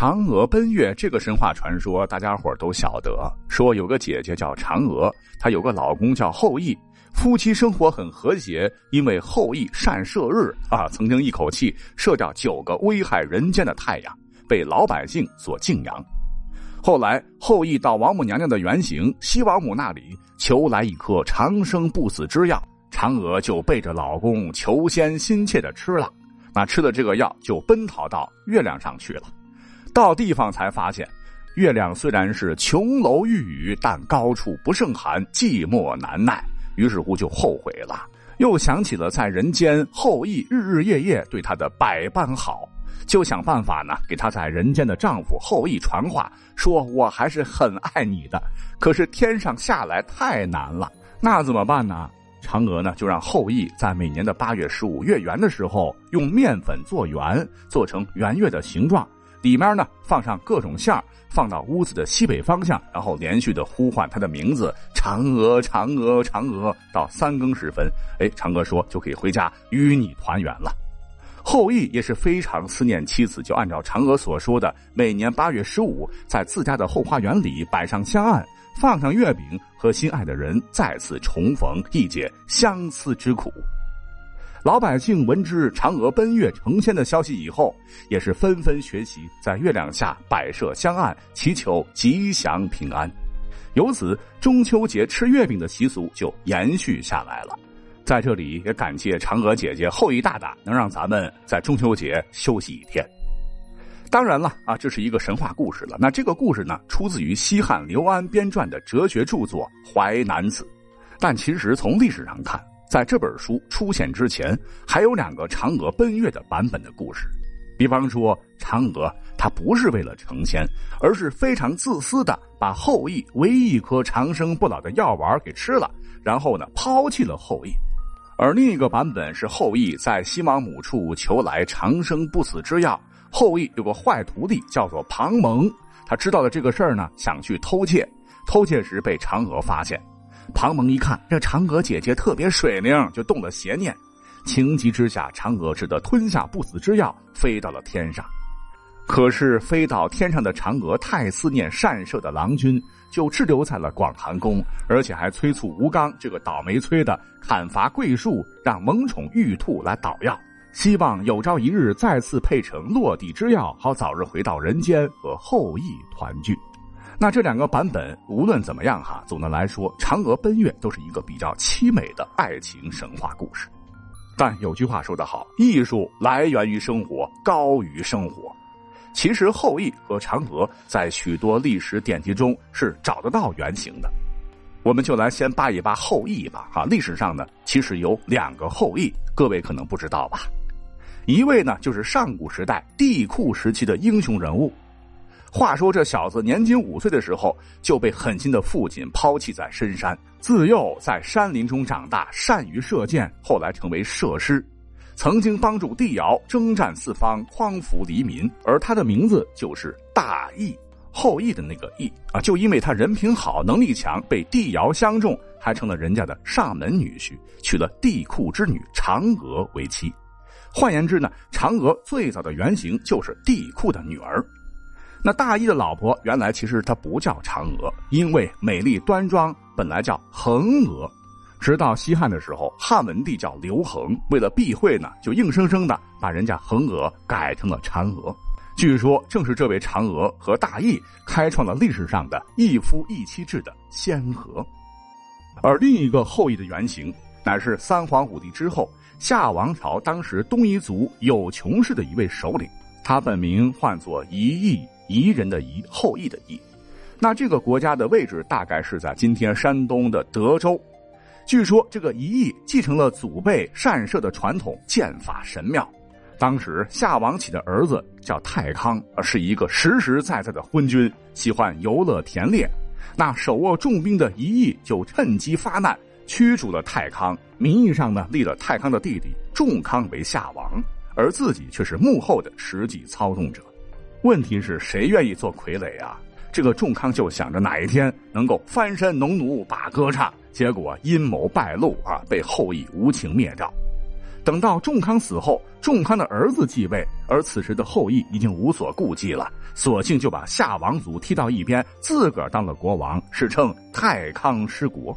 嫦娥奔月这个神话传说，大家伙都晓得。说有个姐姐叫嫦娥，她有个老公叫后羿，夫妻生活很和谐。因为后羿善射日啊，曾经一口气射掉九个危害人间的太阳，被老百姓所敬仰。后来后羿到王母娘娘的原型西王母那里求来一颗长生不死之药，嫦娥就背着老公求仙心切的吃了。那吃了这个药，就奔逃到月亮上去了。到地方才发现，月亮虽然是琼楼玉宇，但高处不胜寒，寂寞难耐。于是乎就后悔了，又想起了在人间后羿日日夜夜对她的百般好，就想办法呢给她在人间的丈夫后羿传话，说我还是很爱你的。可是天上下来太难了，那怎么办呢？嫦娥呢就让后羿在每年的八月十五月圆的时候，用面粉做圆，做成圆月的形状。里面呢放上各种馅儿，放到屋子的西北方向，然后连续的呼唤他的名字“嫦娥，嫦娥，嫦娥”，到三更时分，哎，嫦娥说就可以回家与你团圆了。后羿也是非常思念妻子，就按照嫦娥所说的，每年八月十五，在自家的后花园里摆上香案，放上月饼，和心爱的人再次重逢，一解相思之苦。老百姓闻知嫦娥奔月成仙的消息以后，也是纷纷学习在月亮下摆设香案，祈求吉祥平安。由此，中秋节吃月饼的习俗就延续下来了。在这里，也感谢嫦娥姐姐、后羿大大，能让咱们在中秋节休息一天。当然了，啊，这是一个神话故事了。那这个故事呢，出自于西汉刘安编撰的哲学著作《淮南子》，但其实从历史上看。在这本书出现之前，还有两个嫦娥奔月的版本的故事。比方说，嫦娥她不是为了成仙，而是非常自私的把后羿唯一一颗长生不老的药丸给吃了，然后呢抛弃了后羿。而另一个版本是后羿在西王母处求来长生不死之药，后羿有个坏徒弟叫做庞蒙，他知道了这个事儿呢，想去偷窃，偷窃时被嫦娥发现。庞蒙一看这嫦娥姐姐特别水灵，就动了邪念。情急之下，嫦娥只得吞下不死之药，飞到了天上。可是飞到天上的嫦娥太思念善射的郎君，就滞留在了广寒宫，而且还催促吴刚这个倒霉催的砍伐桂树，让萌宠玉兔来捣药，希望有朝一日再次配成落地之药，好早日回到人间和后羿团聚。那这两个版本无论怎么样哈，总的来说，嫦娥奔月都是一个比较凄美的爱情神话故事。但有句话说得好，艺术来源于生活，高于生活。其实后羿和嫦娥在许多历史典籍中是找得到原型的。我们就来先扒一扒后羿吧。哈，历史上呢，其实有两个后羿，各位可能不知道吧？一位呢，就是上古时代帝喾时期的英雄人物。话说这小子年仅五岁的时候就被狠心的父亲抛弃在深山，自幼在山林中长大，善于射箭，后来成为射师，曾经帮助帝尧征战四方，匡扶黎民，而他的名字就是大义，后羿的那个羿啊，就因为他人品好，能力强，被帝尧相中，还成了人家的上门女婿，娶了帝喾之女嫦娥为妻。换言之呢，嫦娥最早的原型就是帝喾的女儿。那大义的老婆原来其实她不叫嫦娥，因为美丽端庄，本来叫恒娥。直到西汉的时候，汉文帝叫刘恒，为了避讳呢，就硬生生的把人家恒娥改成了嫦娥。据说正是这位嫦娥和大义开创了历史上的一夫一妻制的先河。而另一个后羿的原型，乃是三皇五帝之后夏王朝当时东夷族有穷氏的一位首领，他本名唤作夷义。夷人的夷，后羿的羿，那这个国家的位置大概是在今天山东的德州。据说这个夷义继承了祖辈善射的传统，剑法神妙。当时夏王启的儿子叫太康，是一个实实在在的昏君，喜欢游乐田猎。那手握重兵的夷义就趁机发难，驱逐了太康，名义上呢立了太康的弟弟仲康为夏王，而自己却是幕后的实际操纵者。问题是谁愿意做傀儡啊？这个仲康就想着哪一天能够翻身农奴把歌唱，结果阴谋败露啊，被后羿无情灭掉。等到仲康死后，仲康的儿子继位，而此时的后羿已经无所顾忌了，索性就把夏王族踢到一边，自个儿当了国王，史称太康失国。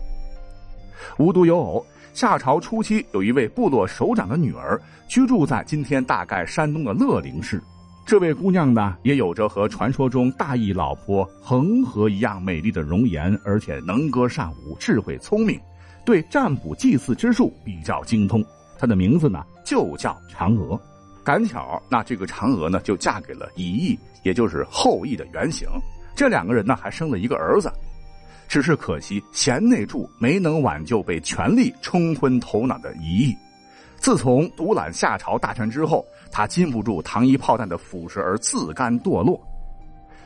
无独有偶，夏朝初期有一位部落首长的女儿居住在今天大概山东的乐陵市。这位姑娘呢，也有着和传说中大义老婆恒河一样美丽的容颜，而且能歌善舞，智慧聪明，对占卜祭祀之术比较精通。她的名字呢，就叫嫦娥。赶巧，那这个嫦娥呢，就嫁给了乙羿，也就是后羿的原型。这两个人呢，还生了一个儿子。只是可惜，贤内助没能挽救被权力冲昏头脑的乙羿。自从独揽夏朝大权之后，他禁不住糖衣炮弹的腐蚀而自甘堕落。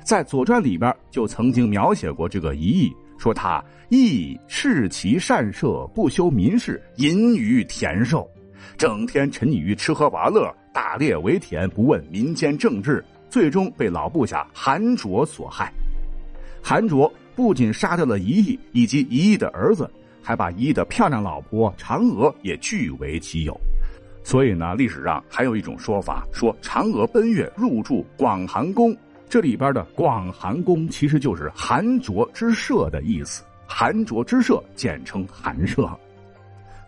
在《左传》里边就曾经描写过这个乙羿，说他羿恃其善射，不修民事，淫于田兽，整天沉溺于吃喝玩乐，打猎为田，不问民间政治，最终被老部下韩卓所害。韩卓不仅杀掉了乙羿以及乙羿的儿子。还把乙的漂亮老婆嫦娥也据为己有，所以呢，历史上还有一种说法，说嫦娥奔月入住广寒宫，这里边的广寒宫其实就是韩卓之舍的意思，韩卓之舍简称寒舍。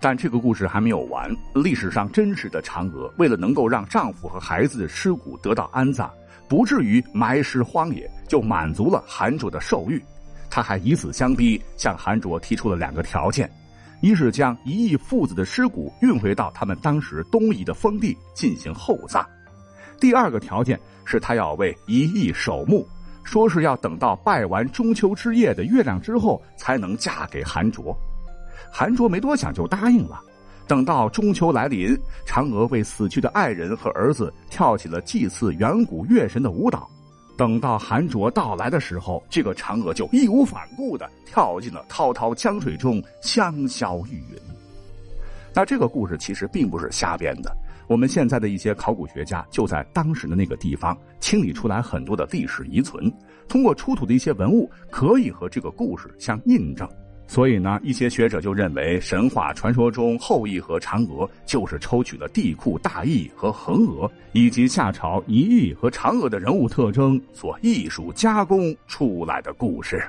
但这个故事还没有完，历史上真实的嫦娥为了能够让丈夫和孩子的尸骨得到安葬，不至于埋尸荒野，就满足了韩卓的兽欲。他还以死相逼，向韩卓提出了两个条件：一是将一亿父子的尸骨运回到他们当时东夷的封地进行厚葬；第二个条件是他要为一亿守墓，说是要等到拜完中秋之夜的月亮之后才能嫁给韩卓。韩卓没多想就答应了。等到中秋来临，嫦娥为死去的爱人和儿子跳起了祭祀远古月神的舞蹈。等到韩卓到来的时候，这个嫦娥就义无反顾的跳进了滔滔江水中，香消玉殒。那这个故事其实并不是瞎编的，我们现在的一些考古学家就在当时的那个地方清理出来很多的历史遗存，通过出土的一些文物，可以和这个故事相印证。所以呢，一些学者就认为，神话传说中后羿和嫦娥就是抽取了帝喾大羿和恒娥，以及夏朝一羿和嫦娥的人物特征所艺术加工出来的故事。